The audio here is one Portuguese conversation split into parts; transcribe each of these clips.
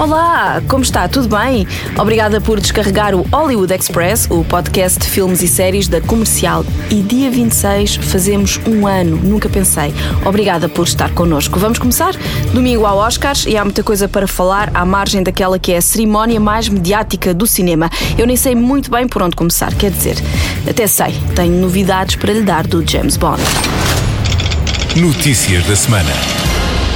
Olá, como está? Tudo bem? Obrigada por descarregar o Hollywood Express, o podcast de filmes e séries da Comercial. E dia 26 fazemos um ano, nunca pensei. Obrigada por estar connosco. Vamos começar? Domingo ao Oscars e há muita coisa para falar à margem daquela que é a cerimónia mais mediática do cinema. Eu nem sei muito bem por onde começar, quer dizer, até sei, tenho novidades para lhe dar do James Bond. Notícias da semana.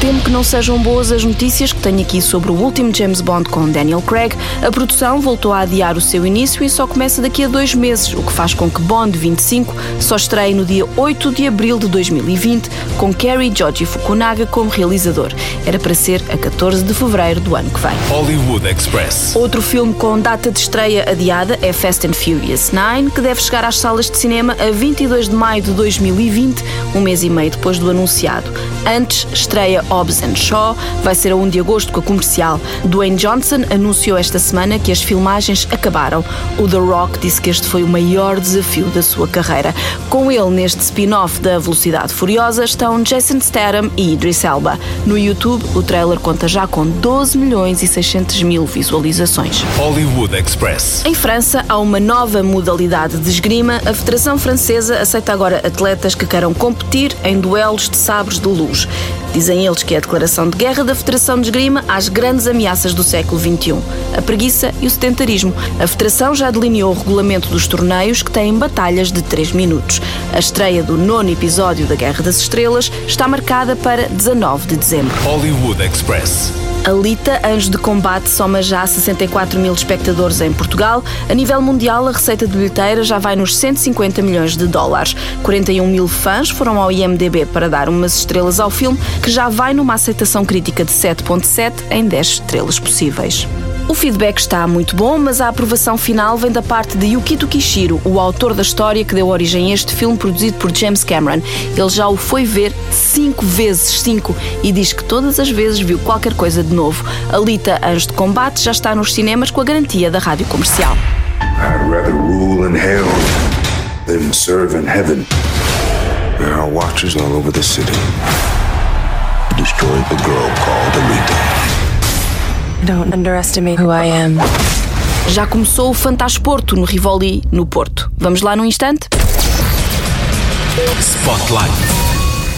Temo que não sejam boas as notícias que tenho aqui sobre o último James Bond com Daniel Craig. A produção voltou a adiar o seu início e só começa daqui a dois meses, o que faz com que Bond 25 só estreie no dia 8 de abril de 2020, com Kerry Joji Fukunaga como realizador. Era para ser a 14 de fevereiro do ano que vem. Hollywood Express. Outro filme com data de estreia adiada é Fast and Furious 9, que deve chegar às salas de cinema a 22 de maio de 2020, um mês e meio depois do anunciado. Antes, estreia Hobbs Shaw, vai ser a 1 de agosto com a comercial. Dwayne Johnson anunciou esta semana que as filmagens acabaram. O The Rock disse que este foi o maior desafio da sua carreira. Com ele neste spin-off da Velocidade Furiosa estão Jason Statham e Idris Elba. No YouTube, o trailer conta já com 12 milhões e 600 mil visualizações. Hollywood Express. Em França, há uma nova modalidade de esgrima. A Federação Francesa aceita agora atletas que queiram competir em duelos de sabres de luz. Dizem eles que é a declaração de guerra da Federação de Esgrima às grandes ameaças do século XXI, a preguiça e o sedentarismo. A Federação já delineou o regulamento dos torneios que têm batalhas de 3 minutos. A estreia do nono episódio da Guerra das Estrelas está marcada para 19 de dezembro. Hollywood Express. Alita, Anjo de Combate, soma já 64 mil espectadores em Portugal. A nível mundial, a receita de bilheteira já vai nos 150 milhões de dólares. 41 mil fãs foram ao IMDB para dar umas estrelas ao filme, que já vai numa aceitação crítica de 7.7 em 10 estrelas possíveis. O feedback está muito bom, mas a aprovação final vem da parte de Yukito Kishiro, o autor da história que deu origem a este filme produzido por James Cameron. Ele já o foi ver cinco vezes, cinco, e diz que todas as vezes viu qualquer coisa de novo. Alita Anjo de Combate já está nos cinemas com a garantia da rádio comercial. I'd rather rule in hell than serve in heaven. There are watchers all over the city. Destroyed the girl called Alita. Don't underestimate who I am. Já começou o Fantasporto no Rivoli, no Porto. Vamos lá num instante? Spotlight.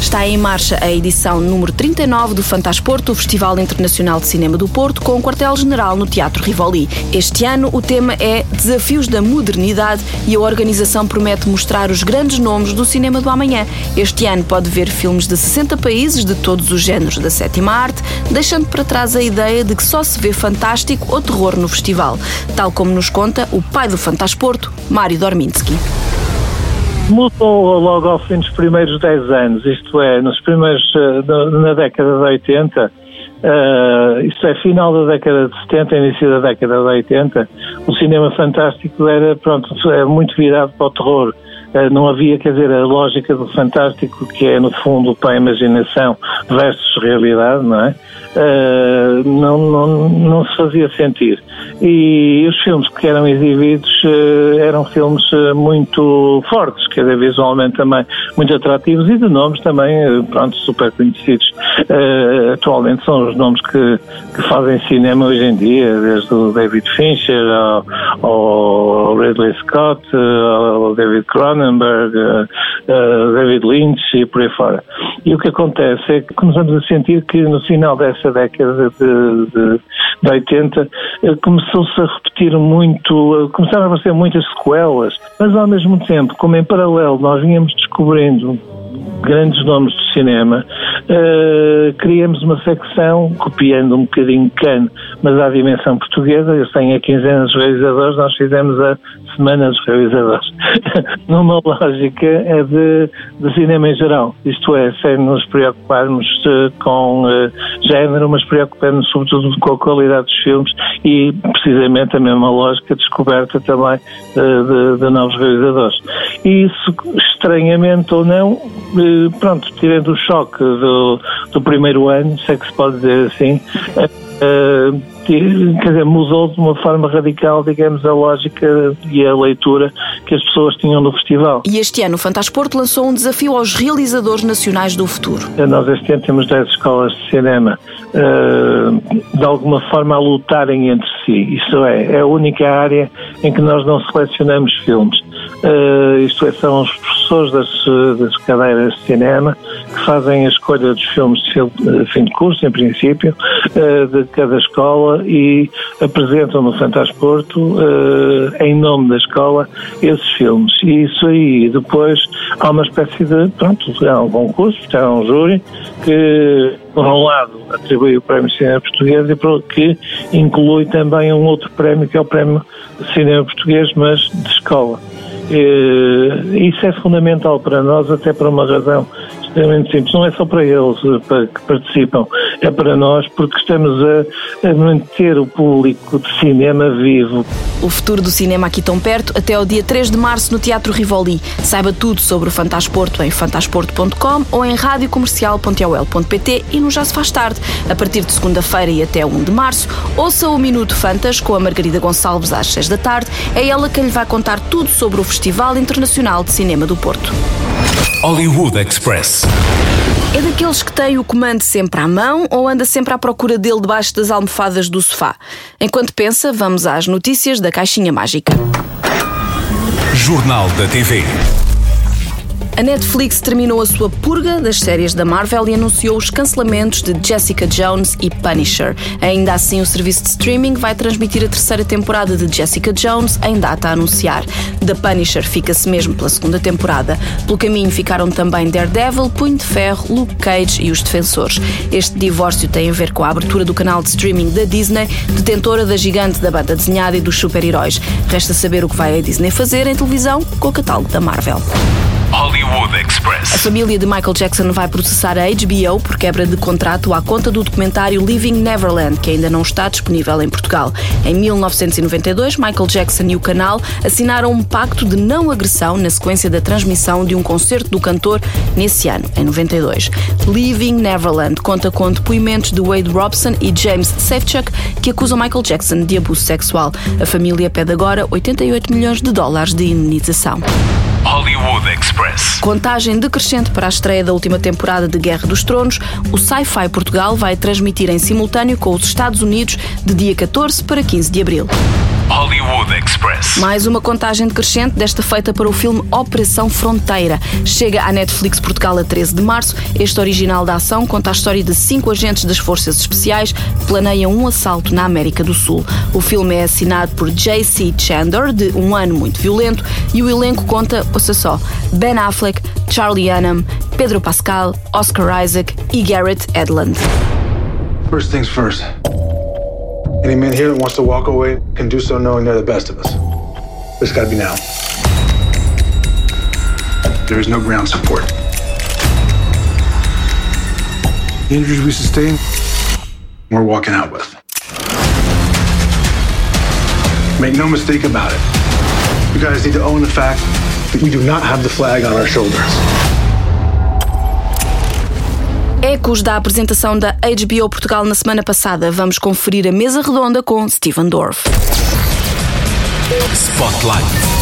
Está em marcha a edição número 39 do Fantasporto, o Festival Internacional de Cinema do Porto, com o quartel-general no Teatro Rivoli. Este ano o tema é Desafios da Modernidade e a organização promete mostrar os grandes nomes do cinema do amanhã. Este ano pode ver filmes de 60 países de todos os géneros da sétima arte, deixando para trás a ideia de que só se vê fantástico ou terror no festival, tal como nos conta o pai do Fantasporto, Mário Dorminski. Mudou logo ao fim dos primeiros 10 anos, isto é, nos primeiros, eh, na- década de 80, eh, isto é, final da década de 70, início da década de 80, o cinema fantástico era, pronto, é muito virado para o terror. Eh, Não havia, quer dizer, a lógica do fantástico, que é, no fundo, para a imaginação versus realidade, não é? Eh, não, não, não se fazia sentir. E os filmes que eram exibidos eh, eram filmes eh, muito fortes, quer dizer, visualmente também muito atrativos e de nomes também, pronto, super conhecidos. Eh, atualmente são os nomes que, que fazem cinema hoje em dia, desde o David Fincher ao, ao Ridley Scott, ao David Cronenberg, eh, David Lynch e por aí fora. E o que acontece é que começamos a sentir que no final dessa década de, de, de 80 eh, começou-se a repetir muito, eh, começaram a aparecer muitas sequelas, mas ao mesmo tempo, como em paralelo nós vínhamos descobrindo grandes nomes do cinema, eh, criamos uma secção, copiando um bocadinho Cannes, mas à dimensão portuguesa, eu tenho a quinzena dos realizadores, nós fizemos a semana dos realizadores, numa lógica é de, de cinema em geral, isto é, sem nos preocuparmos eh, com eh, género, mas preocuparmos sobretudo com a qualidade dos filmes e precisamente a mesma lógica descoberta também eh, de, de novos realizadores. E isso, estranhamente ou não, pronto, tirando o choque do, do primeiro ano, se é que se pode dizer assim, eh, quer dizer, mudou de uma forma radical, digamos, a lógica e a leitura que as pessoas tinham no festival. E este ano o Fantasporto lançou um desafio aos realizadores nacionais do futuro. Nós este ano temos 10 escolas de cinema de alguma forma a lutarem entre si. Isso é, é a única área em que nós não selecionamos filmes. Uh, isto é, são os professores das, das cadeiras de cinema que fazem a escolha dos filmes de fim de curso, em princípio, de cada escola e apresentam no Fantasporto, em nome da escola, esses filmes. E isso aí, depois, há uma espécie de, pronto, há um concurso, há um júri que, por um lado, atribui o Prémio Cinema Português e que inclui também um outro prémio, que é o Prémio Cinema Português, mas de escola. E, isso é fundamental para nós, até por uma razão extremamente simples. Não é só para eles eh, para que participam, é para nós, porque estamos a, a manter o público de cinema vivo. O futuro do cinema aqui tão perto, até ao dia 3 de março no Teatro Rivoli. Saiba tudo sobre o Fantasporto em fantasporto.com ou em radiocomercial.ol.pt e no Já se faz tarde. A partir de segunda-feira e até 1 de março, ouça o Minuto Fantas com a Margarida Gonçalves às 6 da tarde. É ela quem lhe vai contar tudo sobre o Festival Internacional de Cinema do Porto. Hollywood Express. É daqueles que tem o comando sempre à mão ou anda sempre à procura dele debaixo das almofadas do sofá? Enquanto pensa, vamos às notícias da Caixinha Mágica. Jornal da TV. A Netflix terminou a sua purga das séries da Marvel e anunciou os cancelamentos de Jessica Jones e Punisher. Ainda assim, o serviço de streaming vai transmitir a terceira temporada de Jessica Jones em data a anunciar. Da Punisher fica-se mesmo pela segunda temporada. Pelo caminho ficaram também Daredevil, Punho de Ferro, Luke Cage e os Defensores. Este divórcio tem a ver com a abertura do canal de streaming da Disney, detentora da gigante da banda desenhada e dos super-heróis. Resta saber o que vai a Disney fazer em televisão com o catálogo da Marvel. Hollywood Express. A família de Michael Jackson vai processar a HBO por quebra de contrato à conta do documentário Living Neverland, que ainda não está disponível em Portugal. Em 1992, Michael Jackson e o canal assinaram um pacto de não agressão na sequência da transmissão de um concerto do cantor nesse ano, em 92. Living Neverland conta com depoimentos de Wade Robson e James Safechuck, que acusam Michael Jackson de abuso sexual. A família pede agora 88 milhões de dólares de indenização. Hollywood Express. Contagem decrescente para a estreia da última temporada de Guerra dos Tronos, o Sci-Fi Portugal vai transmitir em simultâneo com os Estados Unidos de dia 14 para 15 de abril. Hollywood Express. Mais uma contagem decrescente, desta feita para o filme Operação Fronteira. Chega à Netflix Portugal a 13 de março. Este original da ação conta a história de cinco agentes das Forças Especiais que planeiam um assalto na América do Sul. O filme é assinado por J.C. Chandler, de Um Ano Muito Violento, e o elenco conta, ouça só, Ben Affleck, Charlie Hunnam, Pedro Pascal, Oscar Isaac e Garrett Edlund. First things first. Any man here that wants to walk away can do so knowing they're the best of us. But it's gotta be now. There is no ground support. The injuries we sustain, we're walking out with. Make no mistake about it. You guys need to own the fact that we do not have the flag on our shoulders. Ecos da apresentação da HBO Portugal na semana passada. Vamos conferir a mesa redonda com Steven Dorff. Spotlight.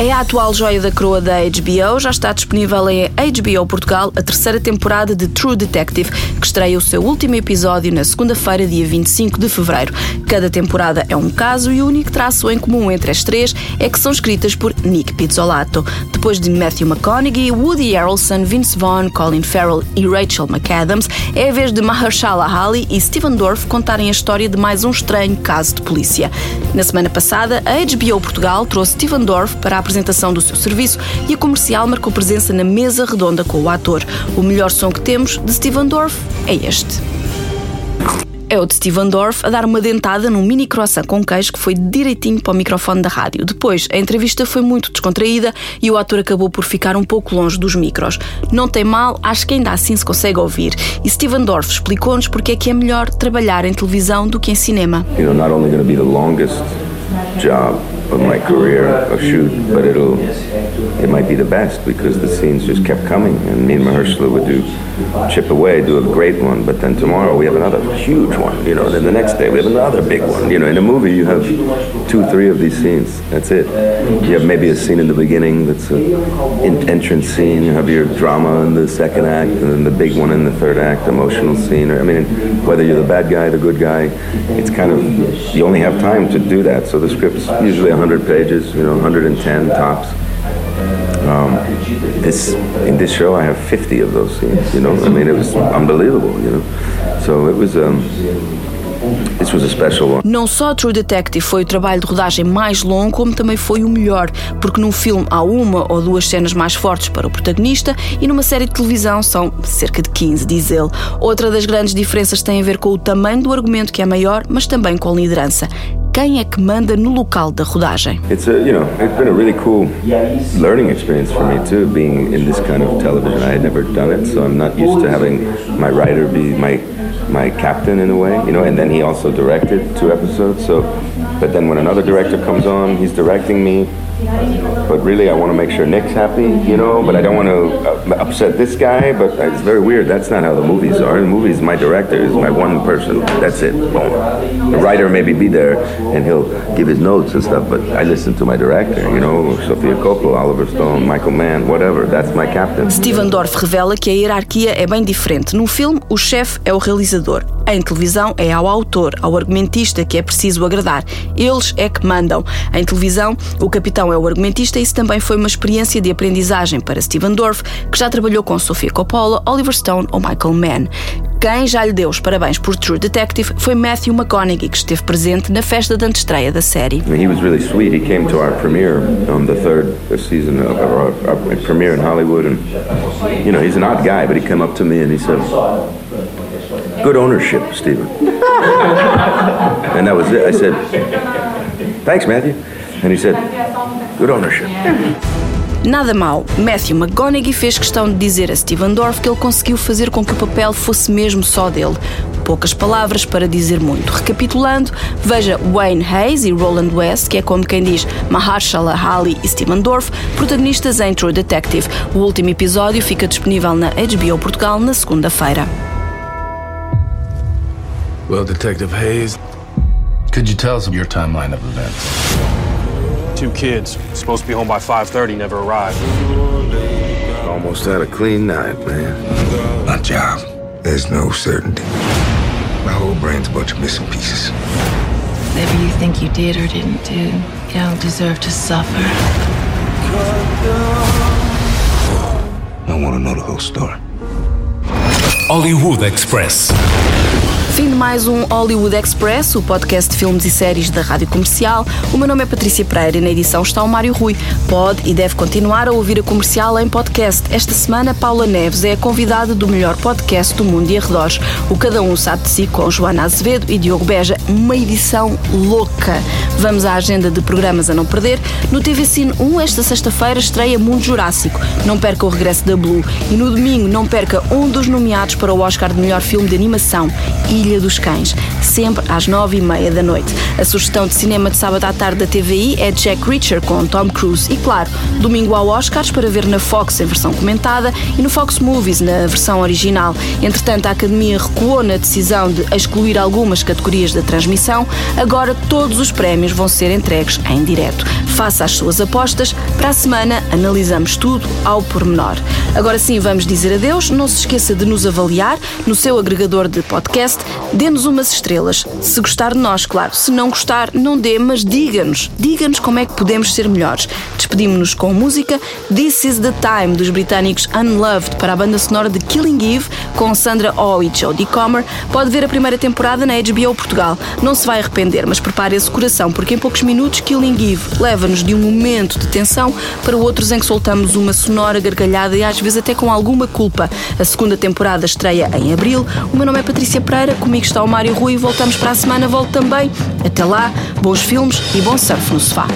É a atual joia da coroa da HBO, já está disponível em HBO Portugal a terceira temporada de True Detective, que estreia o seu último episódio na segunda-feira, dia 25 de fevereiro. Cada temporada é um caso e o único traço em comum entre as três é que são escritas por Nick Pizzolato. Depois de Matthew McConaughey, Woody Harrelson, Vince Vaughn, Colin Farrell e Rachel McAdams, é a vez de Mahershala Ali e Steven Dorff contarem a história de mais um estranho caso de polícia. Na semana passada, a HBO Portugal trouxe Steven Dorff para a apresentação do seu serviço e a comercial marcou presença na mesa redonda com o ator. O melhor som que temos de Steven Dorff é este. É o de Steven Dorff a dar uma dentada num mini croissant com queijo que foi direitinho para o microfone da rádio. Depois, a entrevista foi muito descontraída e o ator acabou por ficar um pouco longe dos micros. Não tem mal, acho que ainda assim se consegue ouvir. E Steven Dorff explicou-nos porque é que é melhor trabalhar em televisão do que em cinema. you know, not only going to be the longest job of my career of shoot, but it'll it might be the best because the scenes just kept coming, and me and Mahershala would do chip away, do a great one, but then tomorrow we have another huge one, you know. Then the next day we have another big one, you know. In a movie, you have two, three of these scenes. That's it. You have maybe a scene in the beginning that's an entrance scene. You have your drama in the second act, and then the big one in the third act, emotional scene. I mean, whether you're the bad guy, the good guy, it's kind of you only have time to do that. So the script's usually 100 pages, you know, 110 tops. Um, this in this show, I have 50 of those scenes. You know, I mean, it was unbelievable. You know, so it was. Um. Não só True Detective foi o trabalho de rodagem mais longo, como também foi o melhor, porque num filme há uma ou duas cenas mais fortes para o protagonista e numa série de televisão são cerca de 15, diz ele. Outra das grandes diferenças tem a ver com o tamanho do argumento que é maior, mas também com a liderança. Quem é que manda no local da rodagem? It's a, you know, it's been a really cool learning experience for me too, being in this kind of television. I had never done it, so I'm not used to having my writer be my my captain in a way, you know, and then he also directed two episodes. So, but then when another director comes on, he's directing me. But really, I want to make sure Nick's happy, you know. But I don't want to uh, upset this guy. But it's very weird. That's not how the movies are. The movies, my director is my one person. That's it. Boom. The writer maybe be there and he'll give his notes and stuff. But I listen to my director, you know, Sofia Coppola, Oliver Stone, Michael Mann, whatever. That's my captain. Steven Dorff revela que a hierarquia é bem diferente. No filme, o chefe é o realizador. Em televisão, é ao autor, ao argumentista que é preciso agradar. Eles é que mandam. Em televisão, o capitão é o argumentista e isso também foi uma experiência de aprendizagem para Steven Dorff, que já trabalhou com Sofia Coppola, Oliver Stone ou Michael Mann. Quem já lhe deu os parabéns por True Detective foi Matthew McConaughey, que esteve presente na festa de antestreia da série. He was really sweet. He came to our premiere on the third season of our, our premiere in Hollywood, and you know, he's an odd guy, but he came up to me and he said, "Good ownership, Stephen." and that was it. I said, "Thanks, Matthew," and he said, "Good ownership." Nada mal, Matthew McConaughey fez questão de dizer a Steven Dorff que ele conseguiu fazer com que o papel fosse mesmo só dele. Poucas palavras para dizer muito. Recapitulando, veja Wayne Hayes e Roland West, que é como quem diz Mahershala Ali e Steven Dorff, protagonistas em True Detective. O último episódio fica disponível na HBO Portugal na segunda-feira. Well, Detective Hayes, could you tell us your timeline of events? Two kids, supposed to be home by 5.30, never arrived. Almost had a clean night, man. My job, there's no certainty. My whole brain's a bunch of missing pieces. Whatever you think you did or didn't do, you don't deserve to suffer. I want to know the whole story. Hollywood Express. Fim de mais um Hollywood Express, o podcast de filmes e séries da Rádio Comercial. O meu nome é Patrícia Pereira e na edição está o Mário Rui. Pode e deve continuar a ouvir a comercial em podcast. Esta semana, Paula Neves é a convidada do melhor podcast do mundo e arredores. O Cada Um Sabe de Si com Joana Azevedo e Diogo Beja. Uma edição louca. Vamos à agenda de programas a não perder. No TV Cine 1, esta sexta-feira, estreia Mundo Jurássico. Não perca o regresso da Blue. E no domingo, não perca um dos nomeados para o Oscar de melhor filme de animação, Ilha dos Cães, sempre às nove e meia da noite. A sugestão de cinema de sábado à tarde da TVI é Jack Reacher com Tom Cruise. E claro, domingo há Oscars para ver na Fox em versão comentada e no Fox Movies na versão original. Entretanto, a Academia recuou na decisão de excluir algumas categorias da transmissão. Agora todos os prémios vão ser entregues em direto. Faça as suas apostas. Para a semana analisamos tudo ao pormenor. Agora sim, vamos dizer adeus. Não se esqueça de nos avaliar no seu agregador de podcast. Dê-nos umas estrelas. Se gostar de nós, claro. Se não gostar, não dê, mas diga-nos. Diga-nos como é que podemos ser melhores. Despedimos-nos com música This is the Time dos britânicos Unloved para a banda sonora de Killing Eve com Sandra Oh e Jodie Comer. Pode ver a primeira temporada na HBO Portugal. Não se vai arrepender, mas prepare esse coração porque em poucos minutos Killing Eve leva-nos de um momento de tensão para outros em que soltamos uma sonora gargalhada e às vezes até com alguma culpa. A segunda temporada estreia em abril. O meu nome é Patrícia Pereira, comigo está o Mário Rui. Voltamos para a semana, volto também. Até lá, bons filmes e bom surf no sofá.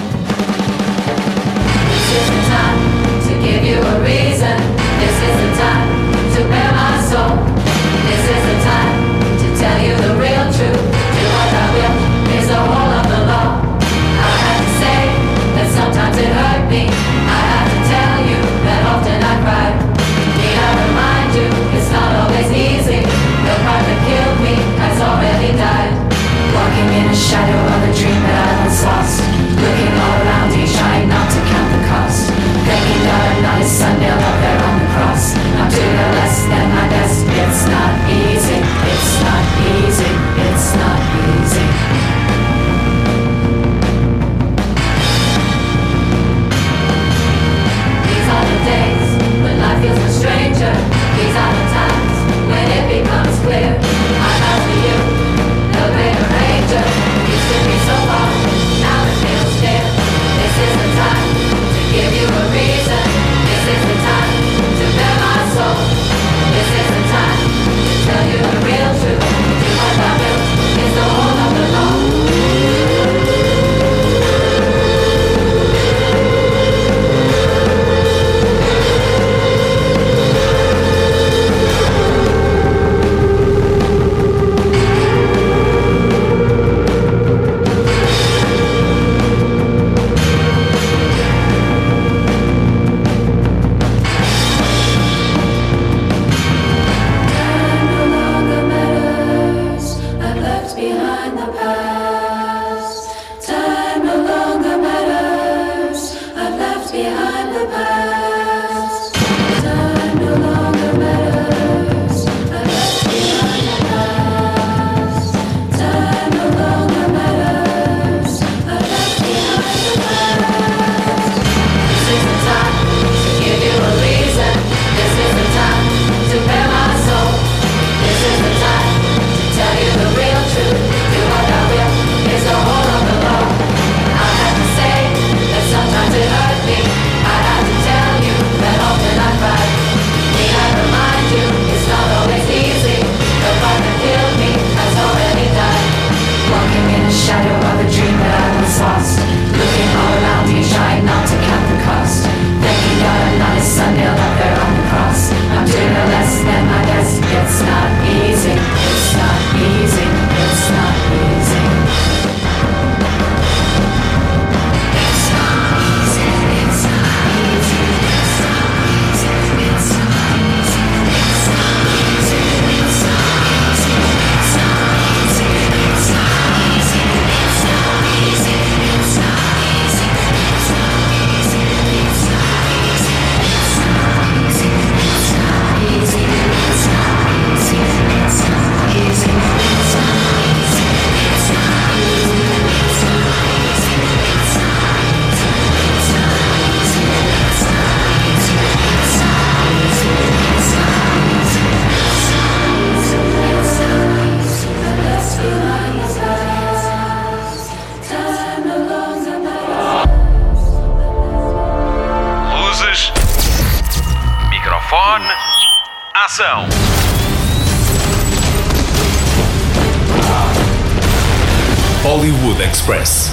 Express.